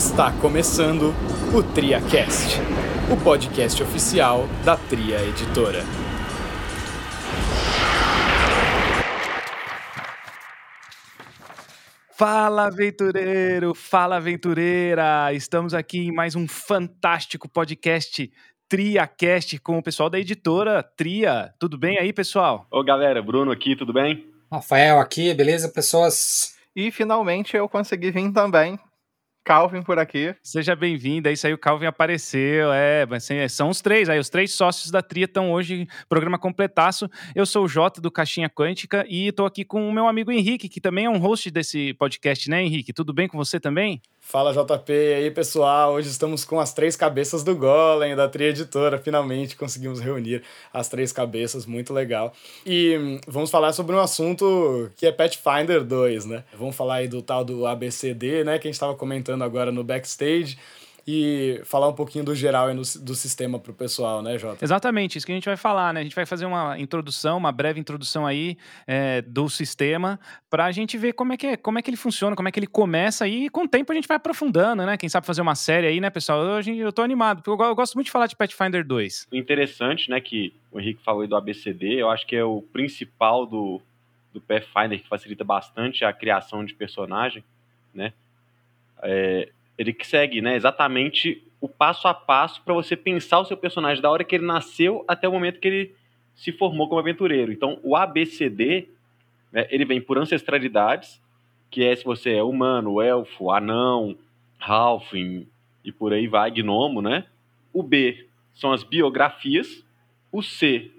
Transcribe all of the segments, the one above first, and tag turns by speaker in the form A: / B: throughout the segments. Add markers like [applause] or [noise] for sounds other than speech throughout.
A: Está começando o TriaCast, o podcast oficial da Tria Editora.
B: Fala aventureiro, fala aventureira! Estamos aqui em mais um fantástico podcast TriaCast com o pessoal da editora Tria. Tudo bem aí, pessoal?
C: Ô galera, Bruno aqui, tudo bem?
D: Rafael aqui, beleza, pessoas?
E: E finalmente eu consegui vir também. Calvin por aqui.
B: Seja bem-vindo. É aí, o Calvin apareceu. É, assim, são os três aí, os três sócios da Tria estão hoje, programa completaço. Eu sou o Jota do Caixinha Quântica e estou aqui com o meu amigo Henrique, que também é um host desse podcast, né, Henrique? Tudo bem com você também?
F: Fala JP, e aí pessoal, hoje estamos com as três cabeças do Golem, da Tria Editora, finalmente conseguimos reunir as três cabeças, muito legal. E hum, vamos falar sobre um assunto que é Pathfinder 2, né? Vamos falar aí do tal do ABCD, né, que a gente estava comentando agora no backstage, e falar um pouquinho do geral e no, do sistema para o pessoal, né, Jota?
B: Exatamente, isso que a gente vai falar, né? A gente vai fazer uma introdução, uma breve introdução aí é, do sistema para a gente ver como é, que é, como é que ele funciona, como é que ele começa e com o tempo a gente vai aprofundando, né? Quem sabe fazer uma série aí, né, pessoal? Eu, eu tô animado, porque eu, eu gosto muito de falar de Pathfinder 2.
C: O interessante, né, que o Henrique falou aí do ABCD, eu acho que é o principal do, do Pathfinder que facilita bastante a criação de personagem, né? É, ele segue né, exatamente o passo a passo para você pensar o seu personagem da hora que ele nasceu até o momento que ele se formou como aventureiro. Então, o ABCD, né, ele vem por ancestralidades, que é se você é humano, elfo, anão, halfling e por aí vai, gnomo, né? O B são as biografias, o C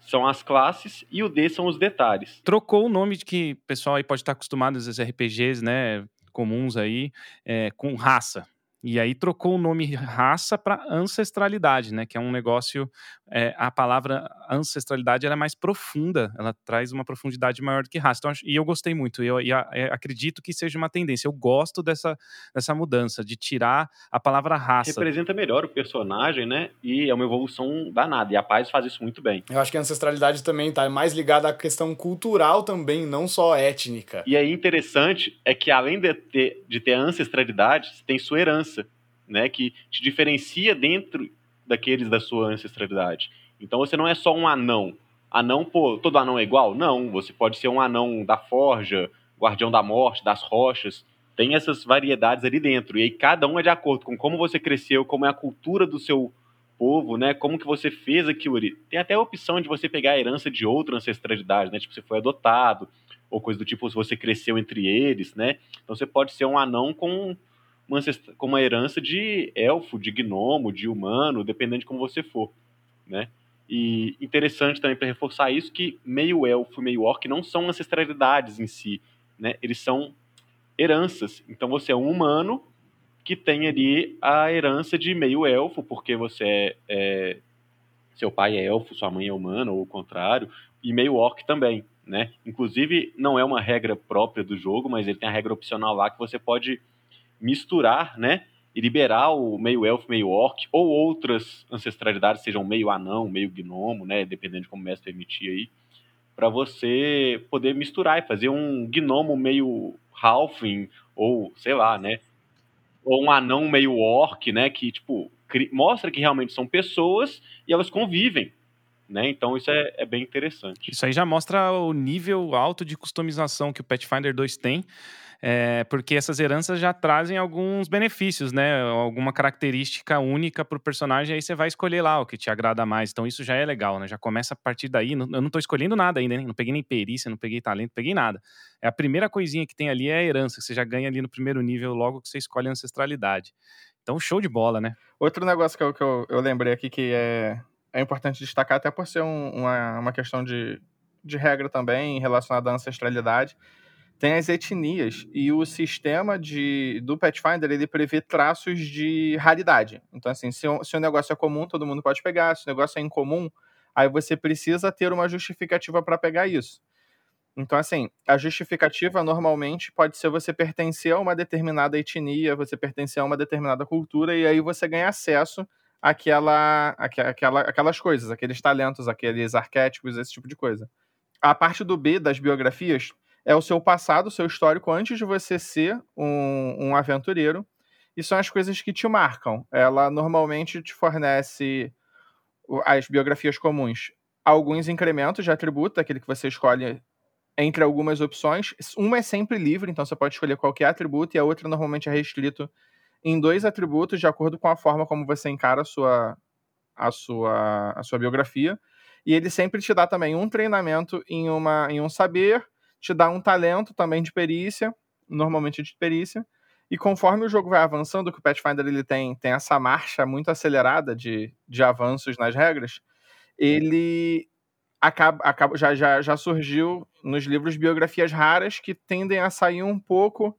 C: são as classes e o D são os detalhes.
B: Trocou o nome de que o pessoal aí pode estar acostumado às RPGs, né? Comuns aí é, com raça. E aí trocou o nome raça para ancestralidade, né? Que é um negócio. É, a palavra ancestralidade é mais profunda, ela traz uma profundidade maior do que raça. Então, e eu gostei muito, eu, eu, eu, acredito que seja uma tendência. Eu gosto dessa, dessa mudança, de tirar a palavra raça.
C: Representa melhor o personagem, né? E é uma evolução danada. E a paz faz isso muito bem.
F: Eu acho que a ancestralidade também tá mais ligada à questão cultural também, não só étnica.
C: E aí interessante é que além de ter, de ter ancestralidade, você tem sua herança né, que te diferencia dentro daqueles da sua ancestralidade. Então você não é só um anão. Anão, pô, todo anão é igual? Não, você pode ser um anão da forja, guardião da morte, das rochas. Tem essas variedades ali dentro. E aí cada um é de acordo com como você cresceu, como é a cultura do seu povo, né? Como que você fez aquilo ali. Tem até a opção de você pegar a herança de outra ancestralidade, né? Tipo, você foi adotado, ou coisa do tipo, se você cresceu entre eles, né? Então você pode ser um anão com uma, com uma herança de elfo, de gnomo, de humano, dependendo de como você for, né? E interessante também para reforçar isso que meio elfo e meio orc não são ancestralidades em si, né? Eles são heranças. Então você é um humano que tem ali a herança de meio elfo, porque você é, é seu pai é elfo, sua mãe é humana, ou o contrário, e meio orc também, né? Inclusive, não é uma regra própria do jogo, mas ele tem a regra opcional lá que você pode misturar, né? E liberar o meio elfo, meio orc, ou outras ancestralidades, sejam meio anão, meio gnomo, né? Dependendo de como o mestre permitir aí, para você poder misturar e fazer um gnomo meio halfling, ou sei lá, né? Ou um anão meio orc, né? Que, tipo, mostra que realmente são pessoas e elas convivem, né? Então isso é, é, bem interessante.
B: Isso aí já mostra o nível alto de customização que o Pathfinder 2 tem é, porque essas heranças já trazem alguns benefícios, né? Alguma característica única para o personagem, aí você vai escolher lá o que te agrada mais. Então isso já é legal, né? Já começa a partir daí. Eu não estou escolhendo nada ainda, né? não peguei nem perícia, não peguei talento, não peguei nada. É a primeira coisinha que tem ali é a herança, que você já ganha ali no primeiro nível logo que você escolhe a ancestralidade. Então, show de bola, né?
E: Outro negócio que eu, que eu, eu lembrei aqui que é, é importante destacar, até por ser um, uma, uma questão de, de regra também relacionada à ancestralidade, tem as etnias e o sistema de, do Pathfinder ele prevê traços de raridade. Então, assim, se, se o negócio é comum, todo mundo pode pegar. Se o negócio é incomum, aí você precisa ter uma justificativa para pegar isso. Então, assim, a justificativa normalmente pode ser você pertencer a uma determinada etnia, você pertencer a uma determinada cultura, e aí você ganha acesso àquela, àquela, aquelas coisas, aqueles talentos, aqueles arquétipos, esse tipo de coisa. A parte do B das biografias é o seu passado, o seu histórico antes de você ser um, um aventureiro. e são as coisas que te marcam. Ela normalmente te fornece as biografias comuns, alguns incrementos de atributo, aquele que você escolhe entre algumas opções. Uma é sempre livre, então você pode escolher qualquer atributo, e a outra normalmente é restrito em dois atributos, de acordo com a forma como você encara a sua, a sua, a sua biografia. E ele sempre te dá também um treinamento em, uma, em um saber, te dá um talento também de perícia, normalmente de perícia. E conforme o jogo vai avançando, que o Pathfinder ele tem, tem essa marcha muito acelerada de, de avanços nas regras, ele acaba, acaba já, já, já surgiu nos livros biografias raras que tendem a sair um pouco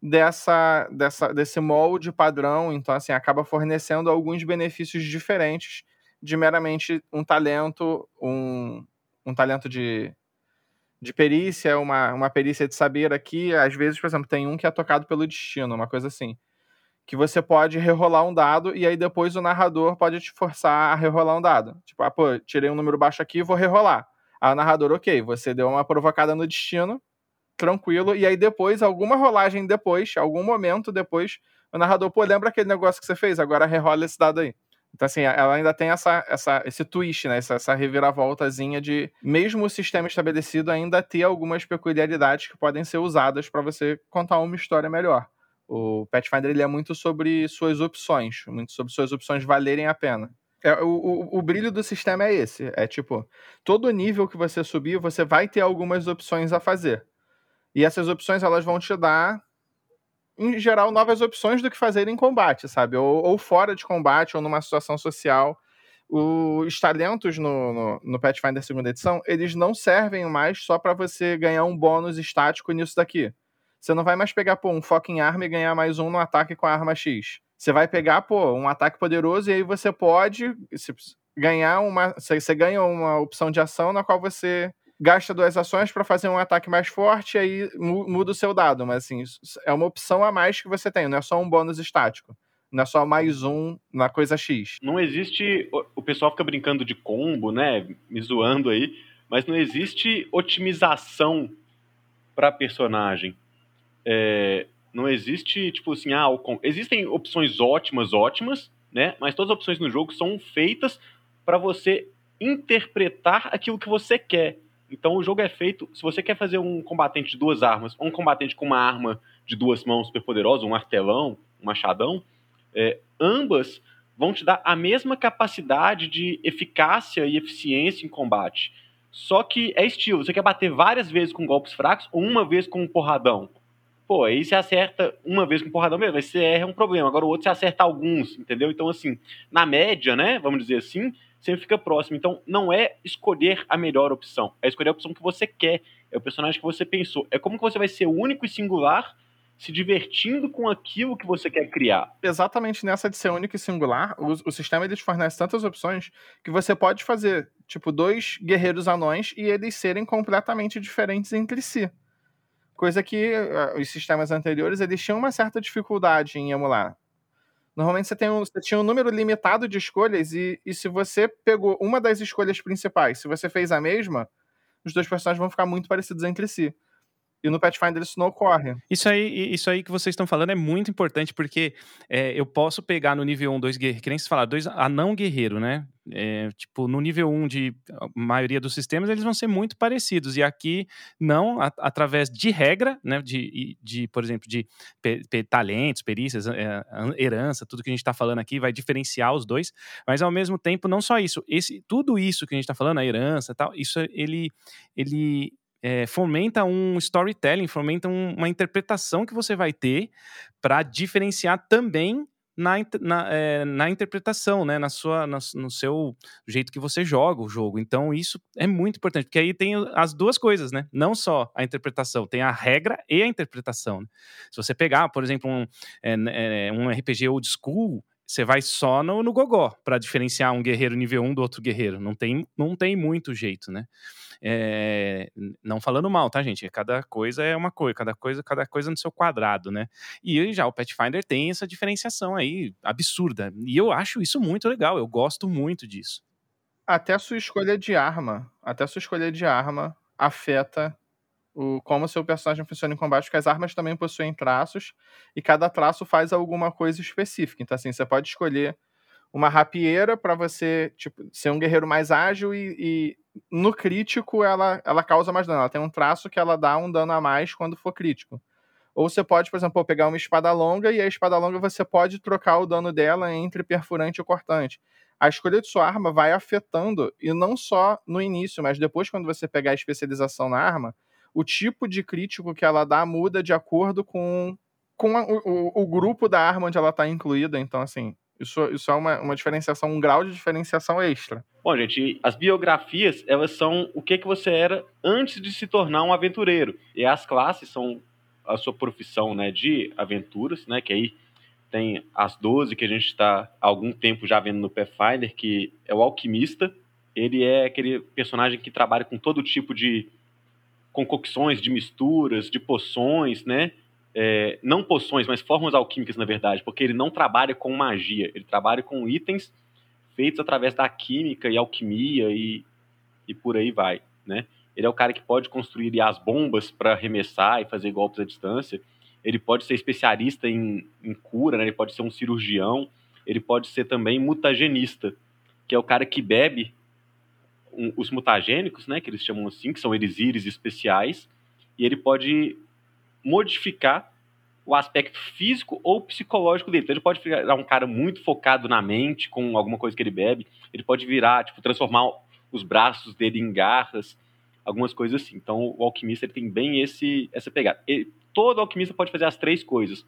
E: dessa, dessa desse molde padrão, então assim acaba fornecendo alguns benefícios diferentes de meramente um talento, um, um talento de, de perícia, uma, uma perícia de saber aqui. Às vezes, por exemplo, tem um que é tocado pelo destino, uma coisa assim. Que você pode rerolar um dado e aí depois o narrador pode te forçar a rerolar um dado. Tipo, ah, pô, tirei um número baixo aqui, vou rerolar. Aí o narrador, ok, você deu uma provocada no destino, tranquilo, e aí depois, alguma rolagem depois, algum momento depois, o narrador, pô, lembra aquele negócio que você fez? Agora rerola esse dado aí. Então, assim, ela ainda tem essa, essa, esse twist, né? Essa, essa reviravoltazinha de, mesmo o sistema estabelecido, ainda ter algumas peculiaridades que podem ser usadas para você contar uma história melhor. O Pathfinder ele é muito sobre suas opções, muito sobre suas opções valerem a pena. É, o, o, o brilho do sistema é esse. É tipo, todo nível que você subir, você vai ter algumas opções a fazer. E essas opções elas vão te dar em geral, novas opções do que fazer em combate, sabe? Ou, ou fora de combate, ou numa situação social. Os talentos no, no, no Pathfinder segunda edição, eles não servem mais só para você ganhar um bônus estático nisso daqui. Você não vai mais pegar, pô, um fucking arma e ganhar mais um no ataque com a arma X. Você vai pegar, pô, um ataque poderoso e aí você pode ganhar uma. Você ganha uma opção de ação na qual você gasta duas ações para fazer um ataque mais forte e aí muda o seu dado. Mas assim, é uma opção a mais que você tem, não é só um bônus estático. Não é só mais um na coisa X.
C: Não existe. O pessoal fica brincando de combo, né? Me zoando aí. Mas não existe otimização para personagem. É, não existe, tipo assim, ah, existem opções ótimas, ótimas, né? Mas todas as opções no jogo são feitas para você interpretar aquilo que você quer. Então o jogo é feito. Se você quer fazer um combatente de duas armas, ou um combatente com uma arma de duas mãos super poderosa, um martelão, um machadão, é, ambas vão te dar a mesma capacidade de eficácia e eficiência em combate. Só que é estilo, você quer bater várias vezes com golpes fracos ou uma vez com um porradão. Pô, aí você acerta uma vez com um porradão mesmo, aí você erra um problema. Agora o outro você acerta alguns, entendeu? Então, assim, na média, né, vamos dizer assim, sempre fica próximo. Então, não é escolher a melhor opção, é escolher a opção que você quer, é o personagem que você pensou. É como que você vai ser único e singular se divertindo com aquilo que você quer criar.
E: Exatamente nessa de ser único e singular, o, o sistema ele te fornece tantas opções que você pode fazer, tipo, dois guerreiros anões e eles serem completamente diferentes entre si. Coisa que uh, os sistemas anteriores eles tinham uma certa dificuldade em emular. Normalmente você, tem um, você tinha um número limitado de escolhas, e, e se você pegou uma das escolhas principais, se você fez a mesma, os dois personagens vão ficar muito parecidos entre si. E no Pathfinder isso não ocorre.
B: Isso aí, isso aí que vocês estão falando é muito importante, porque é, eu posso pegar no nível 1 dois guerreiros, que nem se falar, dois anão guerreiro, né? É, tipo, no nível 1 de maioria dos sistemas, eles vão ser muito parecidos. E aqui, não, a, através de regra, né? De, de por exemplo, de pe, pe, talentos, perícias, é, herança, tudo que a gente está falando aqui vai diferenciar os dois, mas ao mesmo tempo, não só isso, esse, tudo isso que a gente está falando, a herança tal, isso ele, ele é, fomenta um storytelling, fomenta um, uma interpretação que você vai ter para diferenciar também na, na, é, na, interpretação, né? Na sua, na, no seu jeito que você joga o jogo. Então, isso é muito importante, porque aí tem as duas coisas, né? Não só a interpretação, tem a regra e a interpretação. Né? Se você pegar, por exemplo, um, é, um RPG old school, você vai só no, no gogó para diferenciar um guerreiro nível 1 do outro guerreiro. Não tem, não tem muito jeito, né? É, não falando mal, tá, gente? Cada coisa é uma coisa, cada coisa, cada coisa no seu quadrado, né? E já o Pathfinder tem essa diferenciação aí absurda. E eu acho isso muito legal, eu gosto muito disso.
E: Até a sua escolha de arma, até a sua escolha de arma afeta o, como seu personagem funciona em combate, porque as armas também possuem traços e cada traço faz alguma coisa específica. Então, assim, você pode escolher uma rapieira para você tipo, ser um guerreiro mais ágil e, e, no crítico ela, ela causa mais dano. Ela tem um traço que ela dá um dano a mais quando for crítico. Ou você pode, por exemplo, pegar uma espada longa e a espada longa você pode trocar o dano dela entre perfurante e cortante. A escolha de sua arma vai afetando, e não só no início, mas depois, quando você pegar a especialização na arma, o tipo de crítico que ela dá muda de acordo com, com a, o, o, grupo da arma onde ela está incluída. Então, assim, isso, isso é uma, uma diferenciação, um grau de diferenciação extra.
C: Bom, gente, as biografias, elas são o que, que você era antes de se tornar um aventureiro. E as classes são a sua profissão né, de aventuras, né, que aí tem as 12 que a gente está há algum tempo já vendo no Pathfinder, que é o alquimista. Ele é aquele personagem que trabalha com todo tipo de concocções, de misturas, de poções, né? É, não poções, mas formas alquímicas, na verdade, porque ele não trabalha com magia, ele trabalha com itens feitos através da química e alquimia e, e por aí vai, né? Ele é o cara que pode construir as bombas para arremessar e fazer golpes à distância. Ele pode ser especialista em, em cura, né? ele pode ser um cirurgião. Ele pode ser também mutagenista, que é o cara que bebe um, os mutagênicos, né? Que eles chamam assim, que são elisíris especiais. E ele pode modificar o aspecto físico ou psicológico dele. Então, ele pode virar um cara muito focado na mente, com alguma coisa que ele bebe. Ele pode virar, tipo, transformar os braços dele em garras algumas coisas assim. Então, o alquimista ele tem bem esse essa pegada. Ele, todo alquimista pode fazer as três coisas,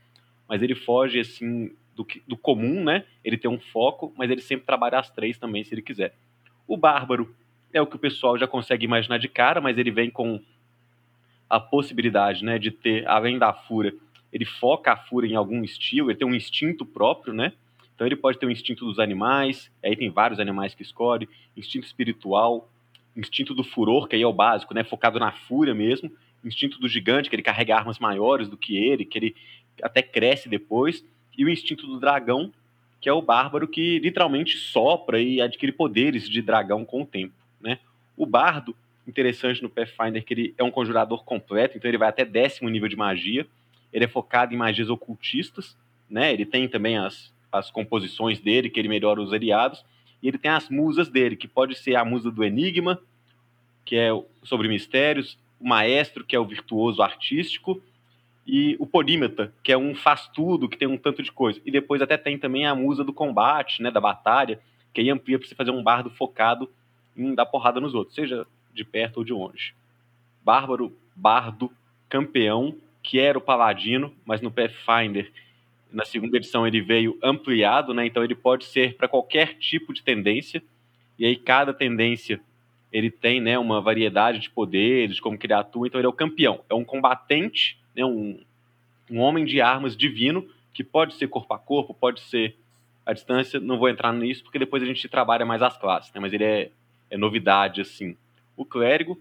C: mas ele foge assim do, do comum, né? Ele tem um foco, mas ele sempre trabalha as três também, se ele quiser. O bárbaro é o que o pessoal já consegue imaginar de cara, mas ele vem com a possibilidade, né, de ter, além da fúria, ele foca a fúria em algum estilo, ele tem um instinto próprio, né? Então ele pode ter o um instinto dos animais, aí tem vários animais que escolhe, instinto espiritual, instinto do furor, que aí é o básico, né? Focado na fúria mesmo. Instinto do gigante, que ele carrega armas maiores do que ele, que ele até cresce depois. E o instinto do dragão, que é o bárbaro que literalmente sopra e adquire poderes de dragão com o tempo, né? O bardo, interessante no Pathfinder, que ele é um conjurador completo, então ele vai até décimo nível de magia. Ele é focado em magias ocultistas, né? Ele tem também as, as composições dele, que ele melhora os aliados e ele tem as musas dele, que pode ser a musa do enigma, que é sobre mistérios, o maestro, que é o virtuoso artístico, e o polímata, que é um faz tudo, que tem um tanto de coisa. E depois até tem também a musa do combate, né, da batalha, que aí amplia para você fazer um bardo focado em dar porrada nos outros, seja de perto ou de longe. Bárbaro, bardo, campeão, que era o paladino, mas no Pathfinder na segunda edição ele veio ampliado, né? Então ele pode ser para qualquer tipo de tendência. E aí cada tendência ele tem, né, uma variedade de poderes, como que ele atua. Então ele é o campeão, é um combatente, né, um, um homem de armas divino que pode ser corpo a corpo, pode ser à distância. Não vou entrar nisso porque depois a gente trabalha mais as classes, né? Mas ele é, é novidade assim. O clérigo,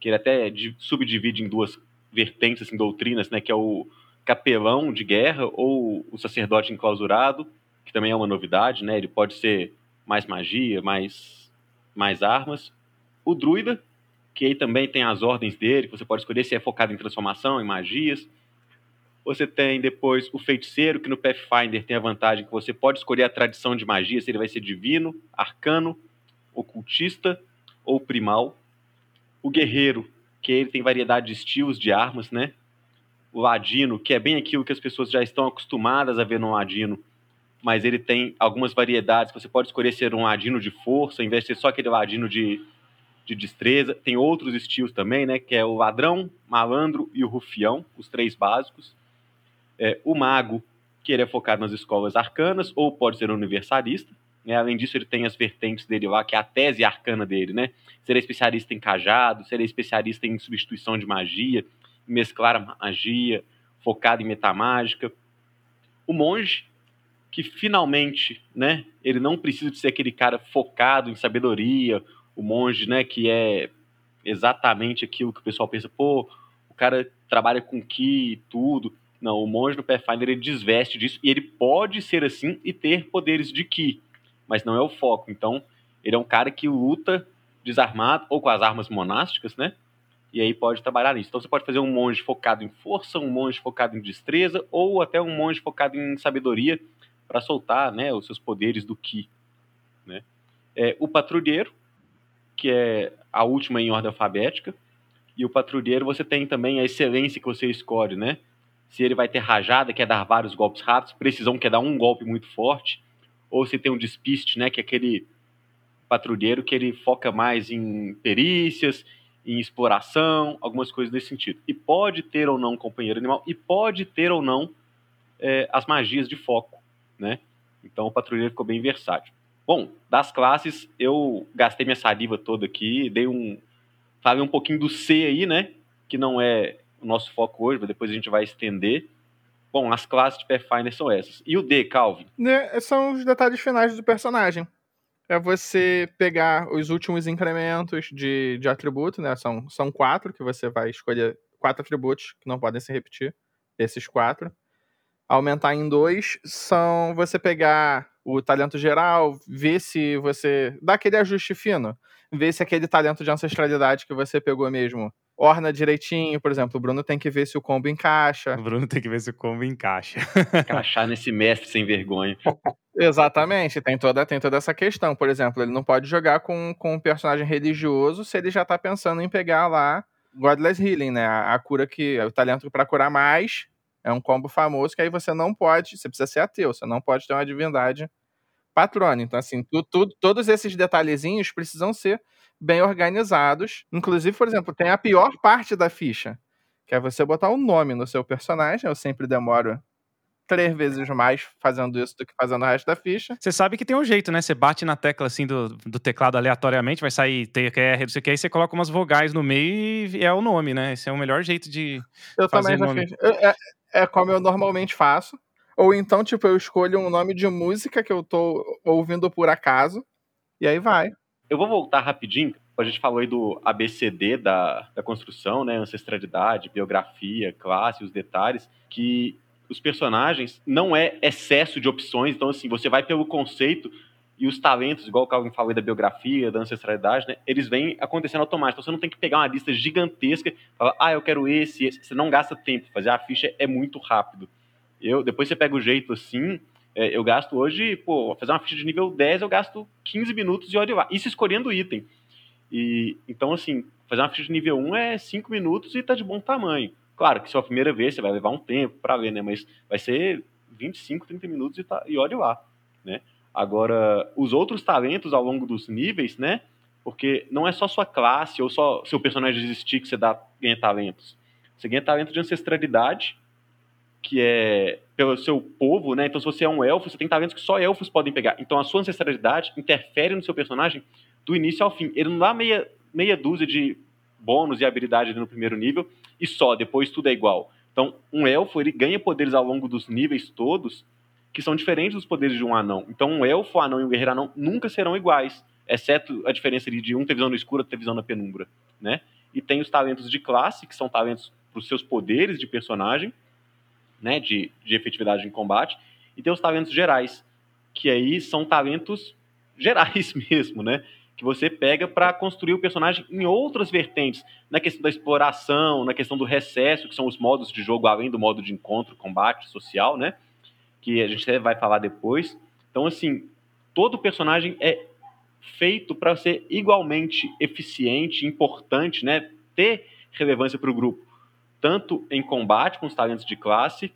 C: que ele até subdivide em duas vertentes, assim, doutrinas, né? Que é o capelão de guerra ou o sacerdote enclausurado, que também é uma novidade, né? Ele pode ser mais magia, mais, mais armas. O druida, que aí também tem as ordens dele, que você pode escolher se é focado em transformação, em magias. Você tem depois o feiticeiro, que no Pathfinder tem a vantagem que você pode escolher a tradição de magia, se ele vai ser divino, arcano, ocultista ou primal. O guerreiro, que ele tem variedade de estilos de armas, né? o ladino, que é bem aquilo que as pessoas já estão acostumadas a ver no ladino, mas ele tem algumas variedades. Você pode escolher ser um ladino de força, em vez de ser só aquele ladino de, de destreza. Tem outros estilos também, né? Que é o ladrão, malandro e o rufião, os três básicos. É, o mago, que ele é focado nas escolas arcanas, ou pode ser universalista. Né? Além disso, ele tem as vertentes dele lá, que é a tese arcana dele, né? Ser especialista em cajado, ser especialista em substituição de magia, mesclar a magia, focado em metamágica. O monge, que finalmente, né, ele não precisa de ser aquele cara focado em sabedoria, o monge, né, que é exatamente aquilo que o pessoal pensa, pô, o cara trabalha com ki e tudo. Não, o monge no Pathfinder ele desveste disso e ele pode ser assim e ter poderes de ki, mas não é o foco. Então, ele é um cara que luta desarmado ou com as armas monásticas, né? e aí pode trabalhar nisso. Então você pode fazer um monge focado em força, um monge focado em destreza, ou até um monge focado em sabedoria para soltar né, os seus poderes do Ki. Né? É, o patrulheiro, que é a última em ordem alfabética, e o patrulheiro você tem também a excelência que você escolhe, né? Se ele vai ter rajada, quer dar vários golpes rápidos, precisão quer dar um golpe muito forte, ou se tem um despiste, né, que é aquele patrulheiro que ele foca mais em perícias, em exploração, algumas coisas desse sentido. E pode ter ou não companheiro animal, e pode ter ou não é, as magias de foco, né? Então o patrulheiro ficou bem versátil. Bom, das classes, eu gastei minha saliva toda aqui, dei um. Falei um pouquinho do C aí, né? Que não é o nosso foco hoje, mas depois a gente vai estender. Bom, as classes de Pathfinder são essas. E o D, Calvin?
E: Né, são os detalhes finais do personagem é você pegar os últimos incrementos de, de atributo, né? São, são quatro que você vai escolher, quatro atributos que não podem se repetir, esses quatro. Aumentar em dois são você pegar o talento geral, ver se você. dá aquele ajuste fino, ver se aquele talento de ancestralidade que você pegou mesmo orna direitinho, por exemplo, o Bruno tem que ver se o combo encaixa.
B: O Bruno tem que ver se o combo encaixa.
C: Encaixar nesse mestre sem vergonha.
E: Exatamente, tem toda, tem toda essa questão. Por exemplo, ele não pode jogar com, com um personagem religioso se ele já tá pensando em pegar lá Godless Healing, né? A, a cura que. O talento para curar mais. É um combo famoso que aí você não pode. Você precisa ser ateu, você não pode ter uma divindade patrona. Então, assim, tu, tu, todos esses detalhezinhos precisam ser bem organizados. Inclusive, por exemplo, tem a pior parte da ficha, que é você botar o um nome no seu personagem. Eu sempre demoro três vezes mais fazendo isso do que fazendo o resto da ficha.
B: Você sabe que tem um jeito, né? Você bate na tecla assim do, do teclado aleatoriamente, vai sair TQR, não sei o que, aí você coloca umas vogais no meio e é o nome, né? Esse é o melhor jeito de.
E: Eu
B: fazer
E: também já fiz. É, é como eu normalmente faço. Ou então, tipo, eu escolho um nome de música que eu tô ouvindo por acaso, e aí vai.
C: Eu vou voltar rapidinho. A gente falou aí do ABCD da, da construção, né? Ancestralidade, biografia, classe, os detalhes, que os personagens não é excesso de opções. Então, assim, você vai pelo conceito e os talentos, igual o Calvin falou aí da biografia, da ancestralidade, né? Eles vêm acontecendo automático. Então, você não tem que pegar uma lista gigantesca, falar, ah, eu quero esse, esse. Você não gasta tempo. Fazer a ficha é muito rápido. Eu, depois você pega o jeito assim, é, eu gasto hoje, pô, fazer uma ficha de nível 10, eu gasto 15 minutos de olha lá. Isso escolhendo item. E, então, assim, fazer uma ficha de nível 1 é 5 minutos e tá de bom tamanho. Claro que se for a primeira vez, você vai levar um tempo para ver, né? Mas vai ser 25, 30 minutos e, tá, e olha lá, né? Agora, os outros talentos ao longo dos níveis, né? Porque não é só sua classe ou só seu personagem existir que você dá, ganha talentos. Você ganha talento de ancestralidade, que é pelo seu povo, né? Então, se você é um elfo, você tem talentos que só elfos podem pegar. Então, a sua ancestralidade interfere no seu personagem do início ao fim. Ele não dá meia, meia dúzia de bônus e habilidade no primeiro nível e só, depois tudo é igual. Então, um elfo, ele ganha poderes ao longo dos níveis todos que são diferentes dos poderes de um anão. Então, um elfo, um anão e um guerreiro anão nunca serão iguais, exceto a diferença de um ter visão no escuro, ter visão na penumbra, né? E tem os talentos de classe, que são talentos para os seus poderes de personagem, né, de, de efetividade em combate, e tem os talentos gerais, que aí são talentos gerais [laughs] mesmo, né? Que você pega para construir o personagem em outras vertentes, na questão da exploração, na questão do recesso, que são os modos de jogo além do modo de encontro, combate social, né? Que a gente vai falar depois. Então, assim, todo personagem é feito para ser igualmente eficiente, importante, né? Ter relevância para o grupo tanto em combate com os talentos de classe,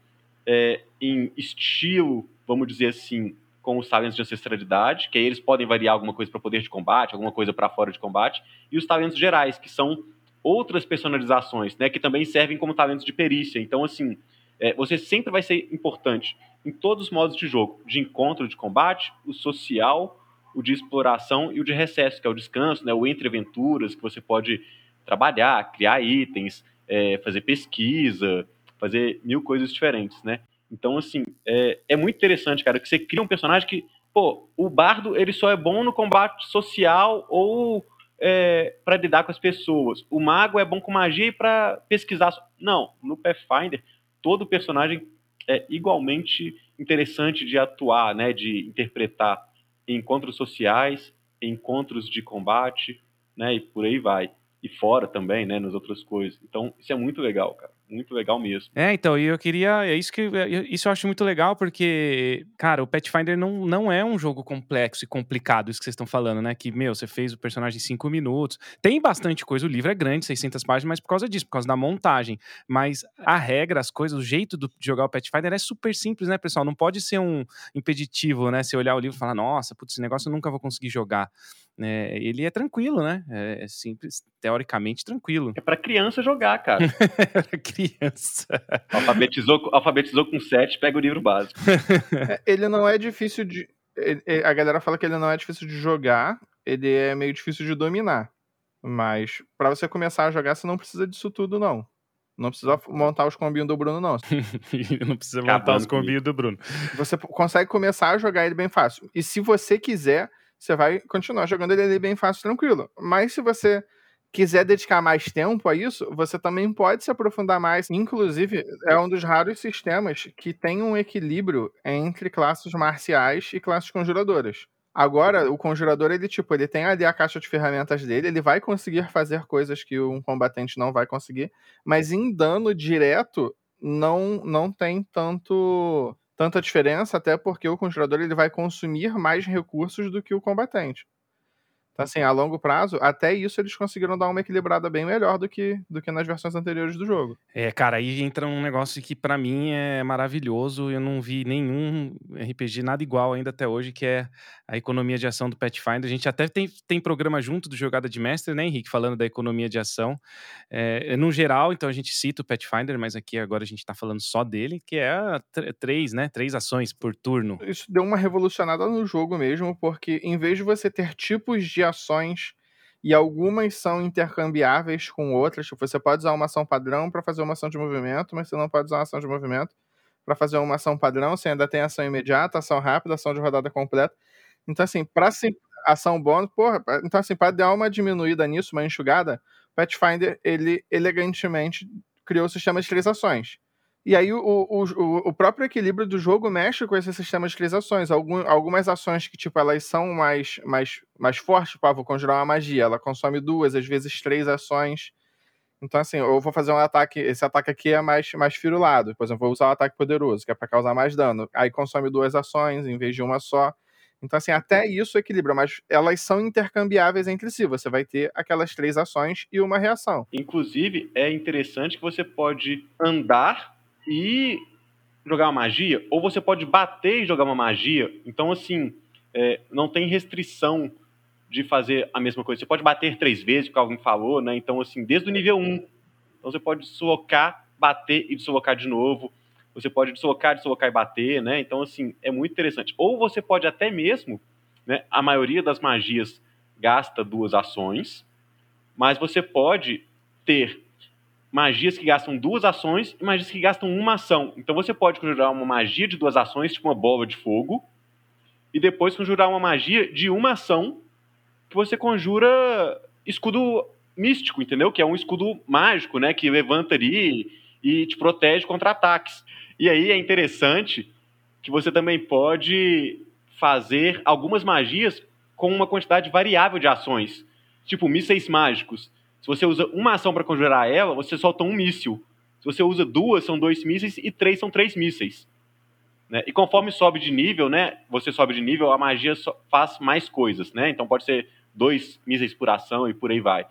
C: é, em estilo, vamos dizer assim, com os talentos de ancestralidade, que aí eles podem variar alguma coisa para poder de combate, alguma coisa para fora de combate, e os talentos gerais, que são outras personalizações, né, que também servem como talentos de perícia. Então, assim, é, você sempre vai ser importante em todos os modos de jogo, de encontro, de combate, o social, o de exploração e o de recesso, que é o descanso, né, o entre aventuras, que você pode trabalhar, criar itens, é, fazer pesquisa, fazer mil coisas diferentes, né? Então, assim, é, é muito interessante, cara, que você cria um personagem que, pô, o bardo, ele só é bom no combate social ou é, para lidar com as pessoas. O mago é bom com magia e para pesquisar. Não, no Pathfinder, todo personagem é igualmente interessante de atuar, né, de interpretar encontros sociais, encontros de combate, né, e por aí vai. E fora também, né, nas outras coisas. Então, isso é muito legal, cara. Muito legal mesmo.
B: É, então, e eu queria. É isso que é, isso eu acho muito legal, porque, cara, o Pathfinder não, não é um jogo complexo e complicado, isso que vocês estão falando, né? Que, meu, você fez o personagem em cinco minutos. Tem bastante coisa, o livro é grande, 600 páginas, mas por causa disso, por causa da montagem. Mas a regra, as coisas, o jeito de jogar o Pathfinder é super simples, né, pessoal? Não pode ser um impeditivo, né? Se olhar o livro e falar, nossa, putz, esse negócio eu nunca vou conseguir jogar. É, ele é tranquilo, né? É, é simples, teoricamente tranquilo.
C: É para criança jogar, cara. [laughs]
B: pra criança.
C: Alfabetizou, alfabetizou com 7, pega o livro básico.
E: É, ele não é difícil de. A galera fala que ele não é difícil de jogar, ele é meio difícil de dominar. Mas para você começar a jogar, você não precisa disso tudo, não. Não precisa montar os combinhos do Bruno, não. [laughs]
B: não precisa montar Acabando os combinhos do Bruno.
E: Você consegue começar a jogar ele bem fácil. E se você quiser, você vai continuar jogando ele ali bem fácil, tranquilo. Mas se você quiser dedicar mais tempo a isso, você também pode se aprofundar mais. Inclusive, é um dos raros sistemas que tem um equilíbrio entre classes marciais e classes conjuradoras. Agora, o conjurador, ele, tipo, ele tem ali a caixa de ferramentas dele, ele vai conseguir fazer coisas que um combatente não vai conseguir, mas em dano direto, não, não tem tanto tanta diferença, até porque o conjurador ele vai consumir mais recursos do que o combatente. Então, assim, a longo prazo, até isso eles conseguiram dar uma equilibrada bem melhor do que, do que nas versões anteriores do jogo.
B: É, cara, aí entra um negócio que para mim é maravilhoso. Eu não vi nenhum RPG nada igual ainda até hoje, que é a economia de ação do Pathfinder. A gente até tem, tem programa junto do Jogada de Mestre, né, Henrique, falando da economia de ação. É, no geral, então a gente cita o Pathfinder, mas aqui agora a gente tá falando só dele, que é três, né, três ações por turno.
E: Isso deu uma revolucionada no jogo mesmo, porque em vez de você ter tipos de ações e algumas são intercambiáveis com outras. Tipo, você pode usar uma ação padrão para fazer uma ação de movimento, mas você não pode usar uma ação de movimento para fazer uma ação padrão. Você ainda tem ação imediata, ação rápida, ação de rodada completa. Então, assim, para ação bônus, porra, então, assim, para dar uma diminuída nisso, uma enxugada, Pathfinder, ele elegantemente criou o sistema de três ações. E aí o, o, o próprio equilíbrio do jogo mexe com esse sistema de três ações. Algum, algumas ações que, tipo, elas são mais, mais, mais fortes, tipo, ah, vou conjurar uma magia, ela consome duas, às vezes três ações. Então, assim, eu vou fazer um ataque, esse ataque aqui é mais, mais firulado. Por exemplo, vou usar um ataque poderoso, que é para causar mais dano. Aí consome duas ações em vez de uma só. Então, assim, até isso equilibra, mas elas são intercambiáveis entre si. Você vai ter aquelas três ações e uma reação.
C: Inclusive, é interessante que você pode andar e jogar uma magia, ou você pode bater e jogar uma magia. Então, assim, é, não tem restrição de fazer a mesma coisa. Você pode bater três vezes, o que alguém falou, né? Então, assim, desde o nível 1. Então, você pode deslocar, bater e deslocar de novo. Você pode deslocar, deslocar e bater, né? Então, assim, é muito interessante. Ou você pode até mesmo, né? A maioria das magias gasta duas ações, mas você pode ter magias que gastam duas ações e magias que gastam uma ação. Então você pode conjurar uma magia de duas ações, tipo uma bola de fogo, e depois conjurar uma magia de uma ação que você conjura escudo místico, entendeu? Que é um escudo mágico, né? Que levanta ali e te protege contra ataques. E aí é interessante que você também pode fazer algumas magias com uma quantidade variável de ações, tipo mísseis mágicos. Se você usa uma ação para conjurar ela, você solta um míssil. Se você usa duas, são dois mísseis e três são três mísseis. Né? E conforme sobe de nível, né? Você sobe de nível, a magia faz mais coisas, né? Então pode ser dois mísseis por ação e por aí vai.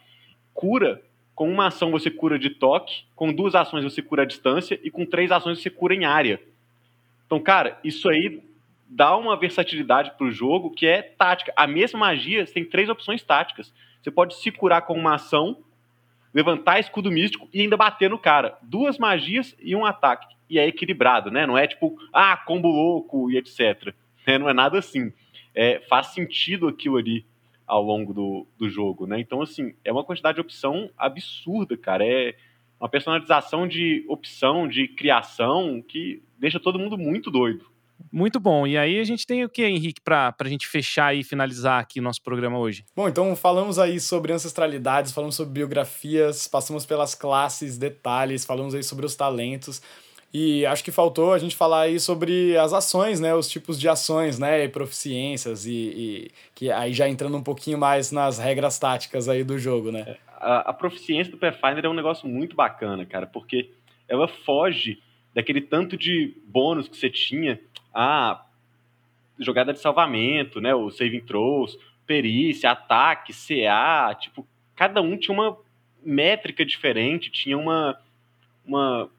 C: Cura, com uma ação você cura de toque, com duas ações você cura a distância e com três ações você cura em área. Então, cara, isso aí dá uma versatilidade para o jogo que é tática. A mesma magia tem três opções táticas. Você pode se curar com uma ação, levantar escudo místico e ainda bater no cara. Duas magias e um ataque. E é equilibrado, né? Não é tipo, ah, combo louco e etc. [laughs] É, não é nada assim. É, faz sentido aquilo ali ao longo do, do jogo, né? Então, assim, é uma quantidade de opção absurda, cara. É uma personalização de opção, de criação, que deixa todo mundo muito doido.
B: Muito bom. E aí a gente tem o que, Henrique, para a gente fechar e finalizar aqui o nosso programa hoje?
F: Bom, então falamos aí sobre ancestralidades, falamos sobre biografias, passamos pelas classes, detalhes, falamos aí sobre os talentos. E acho que faltou a gente falar aí sobre as ações, né? Os tipos de ações, né? E proficiências e, e que aí já entrando um pouquinho mais nas regras táticas aí do jogo, né?
C: a, a proficiência do Pathfinder é um negócio muito bacana, cara, porque ela foge daquele tanto de bônus que você tinha, a jogada de salvamento, né, o saving throws, perícia, ataque, CA, tipo, cada um tinha uma métrica diferente, tinha uma, uma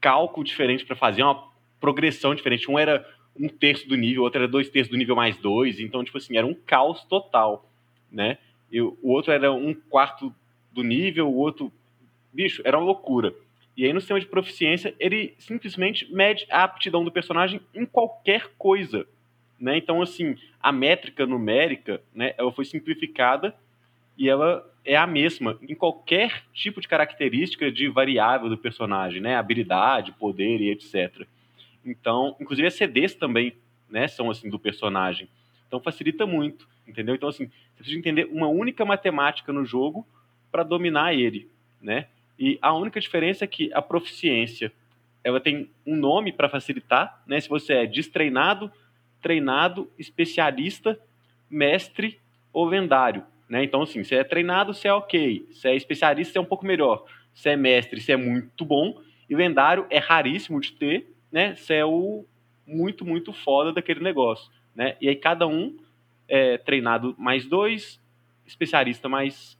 C: cálculo diferente para fazer, uma progressão diferente. Um era um terço do nível, outro era dois terços do nível mais dois, então, tipo assim, era um caos total, né? E o outro era um quarto do nível, o outro. Bicho, era uma loucura. E aí, no sistema de proficiência, ele simplesmente mede a aptidão do personagem em qualquer coisa. Né? Então, assim, a métrica numérica, né, ela foi simplificada e ela é a mesma em qualquer tipo de característica de variável do personagem, né? Habilidade, poder e etc. Então, inclusive as CDs também, né, são assim do personagem. Então facilita muito, entendeu? Então assim, você precisa entender uma única matemática no jogo para dominar ele, né? E a única diferença é que a proficiência, ela tem um nome para facilitar, né? Se você é destreinado, treinado, especialista, mestre ou lendário. Né? Então, assim, se é treinado, você é ok. Se é especialista, você é um pouco melhor. Se é mestre, você é muito bom. E lendário é raríssimo de ter, né? Você é o muito, muito foda daquele negócio. Né? E aí cada um é treinado mais dois, especialista mais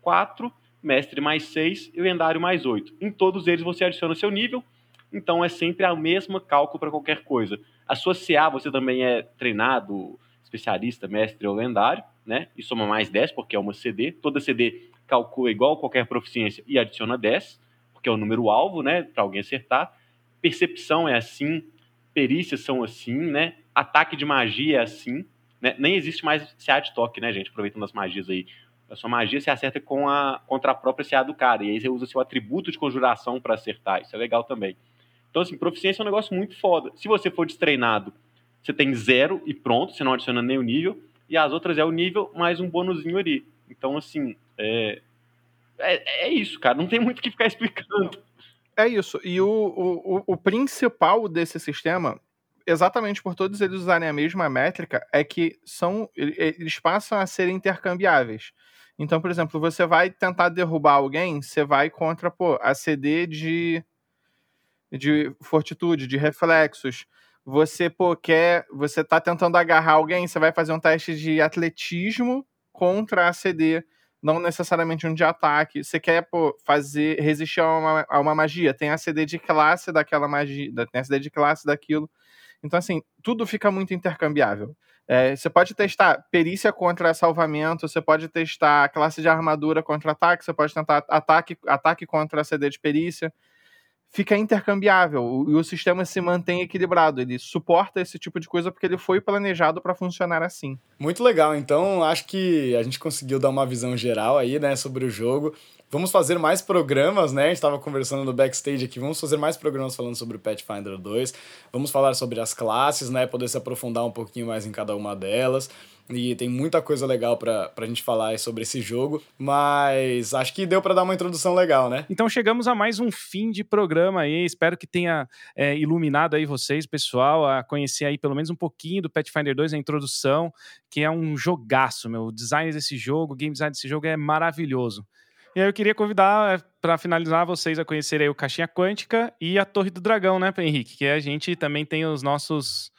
C: quatro, mestre mais seis e lendário mais oito. Em todos eles você adiciona seu nível, então é sempre a mesma cálculo para qualquer coisa. A sua CA você também é treinado, especialista, mestre ou lendário, né? E soma mais 10, porque é uma CD. Toda CD calcula igual qualquer proficiência e adiciona 10, porque é o número alvo, né? Para alguém acertar. Percepção é assim, perícias são assim, né? Ataque de magia é assim. Né? Nem existe mais CA de toque, né, gente? Aproveitando as magias aí. A sua magia se acerta com a, contra a própria CA do cara. E aí você usa seu atributo de conjuração para acertar. Isso é legal também. Então, assim, proficiência é um negócio muito foda. Se você for destreinado, você tem zero e pronto, você não adiciona o nível. E as outras é o nível mais um bônusinho ali. Então, assim, é, é, é isso, cara. Não tem muito o que ficar explicando.
E: É isso. E o, o, o principal desse sistema, exatamente por todos eles usarem a mesma métrica, é que são eles passam a ser intercambiáveis. Então, por exemplo, você vai tentar derrubar alguém, você vai contra pô, a CD de de fortitude, de reflexos. Você, pô, quer. Você tá tentando agarrar alguém, você vai fazer um teste de atletismo contra a CD, não necessariamente um de ataque. Você quer, pô, fazer. resistir a uma, a uma magia. Tem a CD de classe daquela magia. Tem a CD de classe daquilo. Então, assim, tudo fica muito intercambiável. É, você pode testar perícia contra salvamento, você pode testar classe de armadura contra ataque, você pode tentar ataque, ataque contra CD de perícia fica intercambiável e o sistema se mantém equilibrado. Ele suporta esse tipo de coisa porque ele foi planejado para funcionar assim.
F: Muito legal. Então, acho que a gente conseguiu dar uma visão geral aí, né, sobre o jogo. Vamos fazer mais programas, né? A gente estava conversando no backstage aqui. Vamos fazer mais programas falando sobre o Pathfinder 2. Vamos falar sobre as classes, né? Poder se aprofundar um pouquinho mais em cada uma delas. E tem muita coisa legal pra, pra gente falar sobre esse jogo, mas acho que deu para dar uma introdução legal, né?
B: Então chegamos a mais um fim de programa aí. Espero que tenha é, iluminado aí vocês, pessoal, a conhecer aí pelo menos um pouquinho do Pathfinder 2, a introdução, que é um jogaço, meu. O design desse jogo, o game design desse jogo é maravilhoso. E aí eu queria convidar, é, para finalizar, vocês a conhecerem o Caixinha Quântica e a Torre do Dragão, né, Henrique? Que a gente também tem os nossos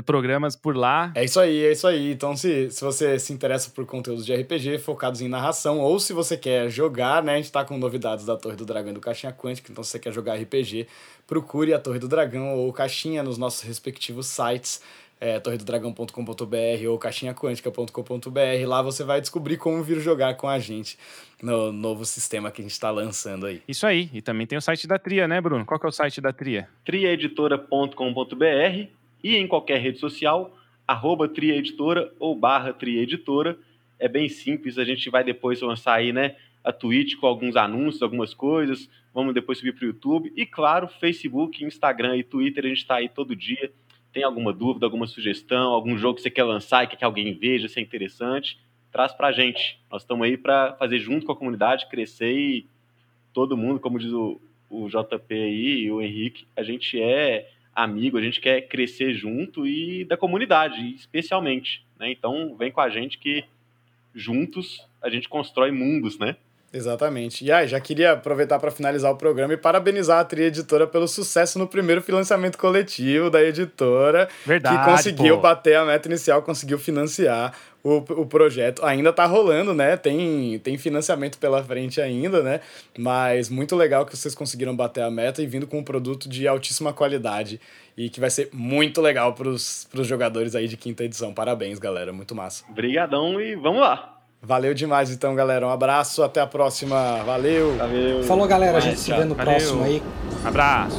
B: programas por lá.
F: É isso aí, é isso aí. Então, se, se você se interessa por conteúdos de RPG focados em narração, ou se você quer jogar, né? A gente tá com novidades da Torre do Dragão e do Caixinha Quântica, então se você quer jogar RPG, procure a Torre do Dragão ou Caixinha nos nossos respectivos sites. É, torredodragão.com.br ou caixinhaquântica.com.br. Lá você vai descobrir como vir jogar com a gente no novo sistema que a gente está lançando aí.
B: Isso aí. E também tem o site da Tria, né, Bruno? Qual que é o site da Tria?
C: triaeditora.com.br e em qualquer rede social, arroba triaeditora ou barra triaeditora. É bem simples, a gente vai depois lançar aí, né, a Twitch com alguns anúncios, algumas coisas, vamos depois subir para o YouTube, e claro, Facebook, Instagram e Twitter, a gente está aí todo dia. Tem alguma dúvida, alguma sugestão, algum jogo que você quer lançar e quer que alguém veja, se é interessante, traz para a gente. Nós estamos aí para fazer junto com a comunidade, crescer e todo mundo, como diz o, o JP aí e o Henrique, a gente é amigo, a gente quer crescer junto e da comunidade, especialmente. Né? Então, vem com a gente que juntos a gente constrói mundos, né?
F: Exatamente. E aí, já queria aproveitar para finalizar o programa e parabenizar a Tri Editora pelo sucesso no primeiro financiamento coletivo da editora,
B: Verdade,
F: que conseguiu
B: pô.
F: bater a meta inicial, conseguiu financiar o, o projeto. Ainda tá rolando, né? Tem, tem financiamento pela frente ainda, né? Mas muito legal que vocês conseguiram bater a meta e vindo com um produto de altíssima qualidade e que vai ser muito legal pros, pros jogadores aí de quinta edição. Parabéns, galera. Muito massa.
C: Obrigadão e vamos lá.
F: Valeu demais então, galera. Um abraço, até a próxima. Valeu.
C: Valeu.
D: Falou, galera. A gente se vê no
B: Valeu.
D: próximo aí.
B: Abraço.